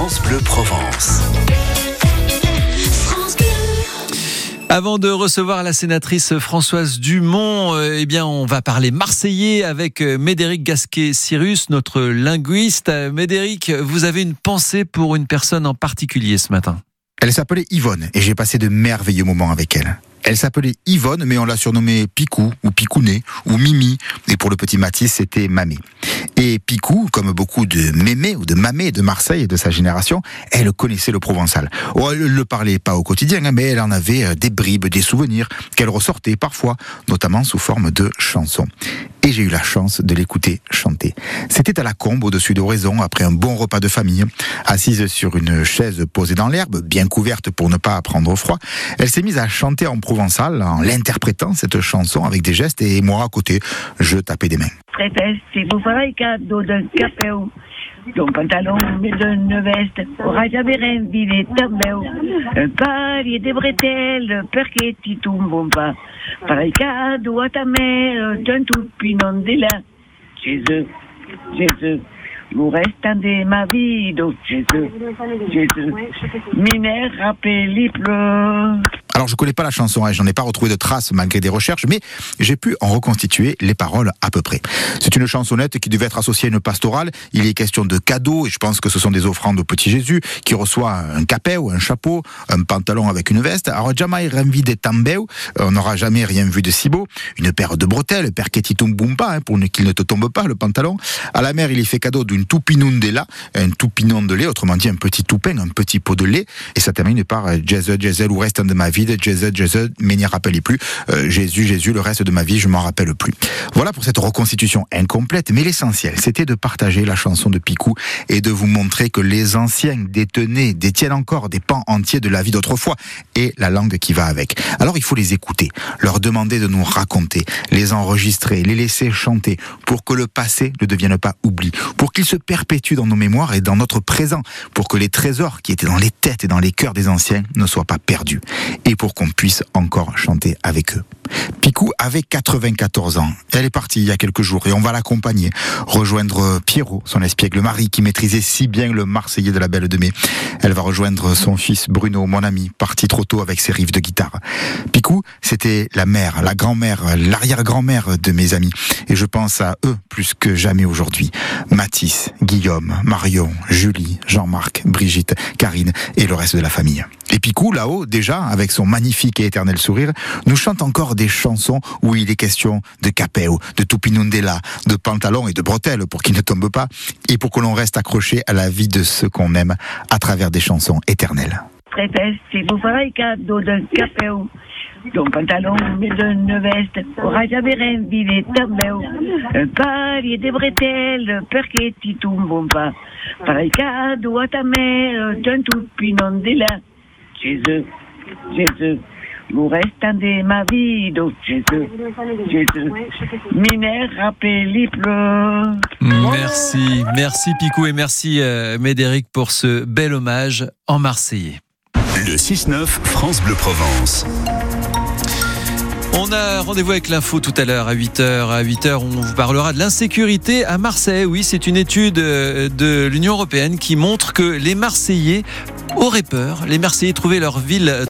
France Bleu Provence. Avant de recevoir la sénatrice Françoise Dumont, eh bien, on va parler marseillais avec euh, Médéric Gasquet-Cyrus, notre linguiste. Euh, Médéric, vous avez une pensée pour une personne en particulier ce matin? Elle s'appelait Yvonne et j'ai passé de merveilleux moments avec elle. Elle s'appelait Yvonne, mais on l'a surnommée Picou, ou Picounet, ou Mimi. Et pour le petit Mathis, c'était Mamé. Et Picou, comme beaucoup de mémés ou de mamés de Marseille et de sa génération, elle connaissait le provençal. Oh, elle ne le parlait pas au quotidien, hein, mais elle en avait euh, des bribes, des souvenirs qu'elle ressortait parfois, notamment sous forme de chansons. Et j'ai eu la chance de l'écouter chanter. C'était à la combe au-dessus d'Oraison, après un bon repas de famille. Assise sur une chaise posée dans l'herbe, bien couverte pour ne pas prendre froid, elle s'est mise à chanter en provençal en l'interprétant cette chanson avec des gestes et moi à côté, je tapais des mains. si vous ferez cadeau d'un capéo, d'un pantalon et d'une veste, aura jamais rien vu tableaux, un palier de bretelles, perché ti tombons pas, pareil cadeau à ta mère, d'un tout pinon de là, Jésus, Jésus. Vous restant de ma vie, donc Jésus, Jésus, mine rappelez pleurs. Alors je connais pas la chanson, hein, j'en ai pas retrouvé de traces malgré des recherches, mais j'ai pu en reconstituer les paroles à peu près. C'est une chansonnette qui devait être associée à une pastorale. Il est question de cadeaux et je pense que ce sont des offrandes au petit Jésus qui reçoit un capet ou un chapeau, un pantalon avec une veste. Alors jamais renvi des tambeu, on n'aura jamais rien vu de si beau. Une paire de bretelles, perquetitum bumpa, hein, pour qu'il ne te tombe pas le pantalon. À la mère, il est fait cadeau d'une toupinundela, un toupinon de lait, autrement dit un petit toupin, un petit pot de lait. Et ça termine par Jazz, Jazz, ou reste de ma vie Jésus, Jésus, mais n'y rappelez plus. Euh, Jésus, Jésus, le reste de ma vie, je m'en rappelle plus. Voilà pour cette reconstitution incomplète, mais l'essentiel, c'était de partager la chanson de Picou et de vous montrer que les anciens détenaient, détiennent encore des pans entiers de la vie d'autrefois et la langue qui va avec. Alors il faut les écouter, leur demander de nous raconter, les enregistrer, les laisser chanter pour que le passé ne devienne pas oubli, pour qu'il se perpétue dans nos mémoires et dans notre présent, pour que les trésors qui étaient dans les têtes et dans les cœurs des anciens ne soient pas perdus. Pour qu'on puisse encore chanter avec eux. Picou avait 94 ans. Elle est partie il y a quelques jours et on va l'accompagner, rejoindre Pierrot, son espiègle mari qui maîtrisait si bien le Marseillais de la Belle de Mai. Elle va rejoindre son fils Bruno, mon ami, parti trop tôt avec ses riffs de guitare. Picou, c'était la mère, la grand-mère, l'arrière-grand-mère de mes amis. Et je pense à eux plus que jamais aujourd'hui. Mathis, Guillaume, Marion, Julie, Jean-Marc, Brigitte, Karine et le reste de la famille. Et Picou, là-haut, déjà, avec son magnifique et éternel sourire, nous chante encore des chansons où il est question de capéo, de tupinundela, de pantalon et de bretelles pour qu'il ne tombe pas, et pour que l'on reste accroché à la vie de ceux qu'on aime à travers des chansons éternelles. d'un pantalon et d'une veste, aura jamais rien vu les tableaux, un palier de bretelles, perché ti tombons pas, pareil cadeau à ta mère, d'un pinon de là. Jésus, Jésus, vous de ma vie, donc Jésus, Jésus, mine rappelez pleurs. Merci, merci Picou et merci euh, Médéric pour ce bel hommage en Marseillais. Le 6-9 France Bleu Provence. On a rendez-vous avec l'info tout à l'heure à 8h. À 8h, on vous parlera de l'insécurité à Marseille. Oui, c'est une étude euh, de l'Union européenne qui montre que les Marseillais auraient peur. Les Marseillais trouvaient leur ville